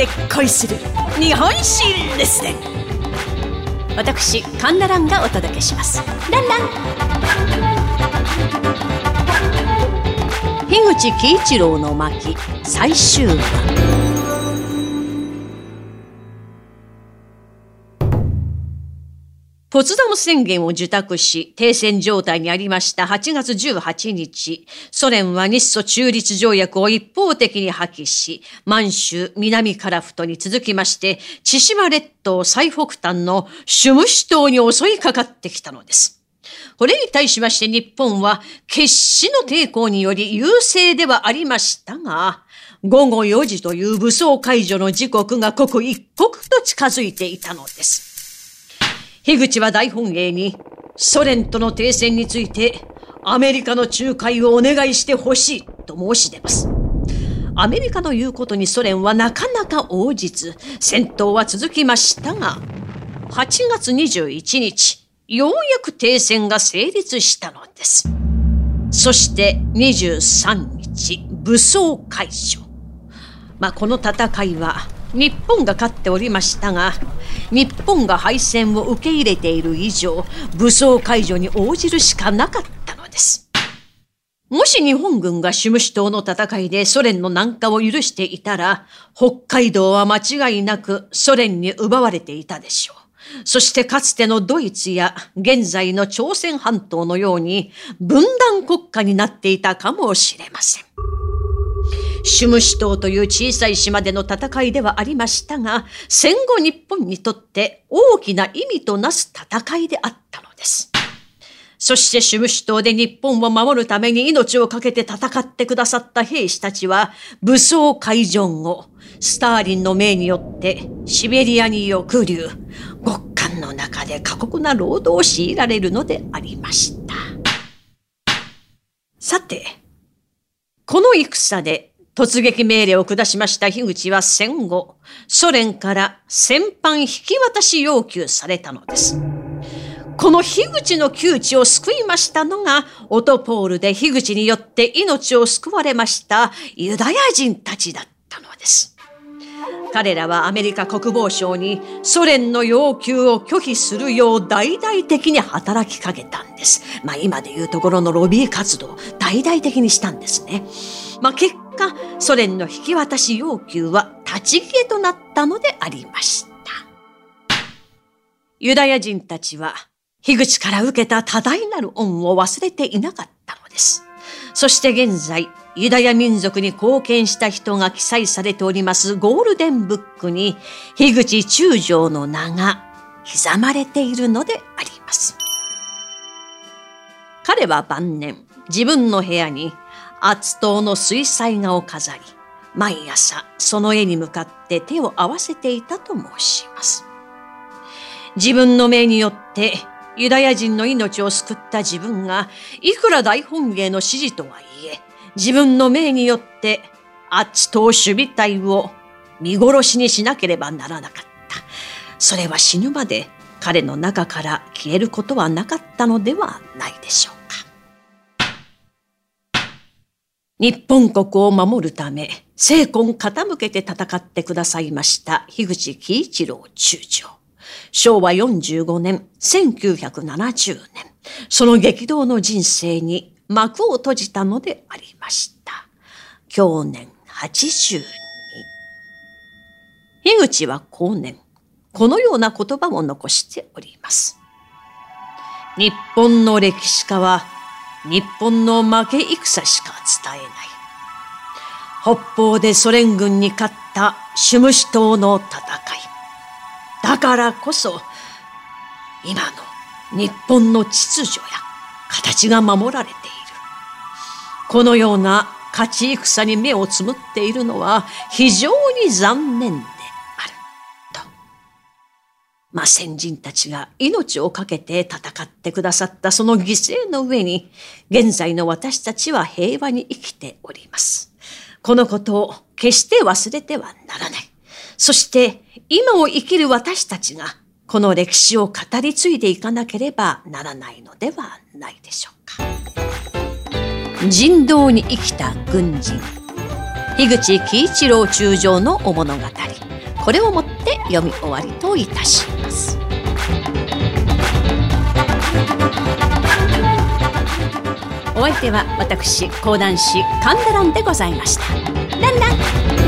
で恋する日本史ですね。私カンナランがお届けします。ランラン。樋口喜一郎の巻最終話ポツダム宣言を受託し、停戦状態にありました8月18日、ソ連は日ソ中立条約を一方的に破棄し、満州、南カラフトに続きまして、千島列島最北端のシュムシ島に襲いかかってきたのです。これに対しまして日本は決死の抵抗により優勢ではありましたが、午後4時という武装解除の時刻が刻一刻と近づいていたのです。樋口は大本営にソ連との停戦についてアメリカの仲介をお願いしてほしいと申し出ます。アメリカの言うことにソ連はなかなか応じず、戦闘は続きましたが、8月21日、ようやく停戦が成立したのです。そして23日、武装解除。まあ、この戦いは日本が勝っておりましたが、日本が敗戦を受け入れている以上、武装解除に応じるしかなかったのです。もし日本軍がシュムシ島の戦いでソ連の南下を許していたら、北海道は間違いなくソ連に奪われていたでしょう。そしてかつてのドイツや現在の朝鮮半島のように分断国家になっていたかもしれません。シュムシ島という小さい島での戦いではありましたが、戦後日本にとって大きな意味となす戦いであったのです。そしてシュムシ島で日本を守るために命を懸けて戦ってくださった兵士たちは、武装解除後、スターリンの命によってシベリアに抑留、極寒の中で過酷な労働を強いられるのでありました。さて、この戦で突撃命令を下しました樋口は戦後、ソ連から戦犯引き渡し要求されたのです。この樋口の窮地を救いましたのが、オトポールで樋口によって命を救われましたユダヤ人たちだったのです。彼らはアメリカ国防省にソ連の要求を拒否するよう大々的に働きかけたんです。まあ今で言うところのロビー活動、大々的にしたんですね。まあ結果、ソ連の引き渡し要求は立ち消えとなったのでありました。ユダヤ人たちは、樋口から受けた多大なる恩を忘れていなかったのです。そして現在、ユダヤ民族に貢献した人が記載されておりますゴールデンブックに、樋口中将の名が刻まれているのであります。彼は晩年、自分の部屋に厚党の水彩画を飾り、毎朝その絵に向かって手を合わせていたと申します。自分の命によってユダヤ人の命を救った自分が、いくら大本営の指示とはいえ、自分の命によってアッチ党守備隊を見殺しにしなければならなかった。それは死ぬまで彼の中から消えることはなかったのではないでしょう。日本国を守るため、精魂傾けて戦ってくださいました樋口喜一郎中将。昭和45年、1970年、その激動の人生に幕を閉じたのでありました。去年82。樋口は後年、このような言葉を残しております。日本の歴史家は日本の負け戦しか伝えない。北方でソ連軍に勝ったシュムシ島の戦い。だからこそ、今の日本の秩序や形が守られている。このような勝ち戦に目をつむっているのは非常に残念だまあ、先人たちが命を懸けて戦ってくださったその犠牲の上に、現在の私たちは平和に生きております。このことを決して忘れてはならない。そして、今を生きる私たちが、この歴史を語り継いでいかなければならないのではないでしょうか。人道に生きた軍人。樋口喜一郎中将のお物語これをもって読み終わりといたしますお相手は私講談師神田蘭でございました。ランラン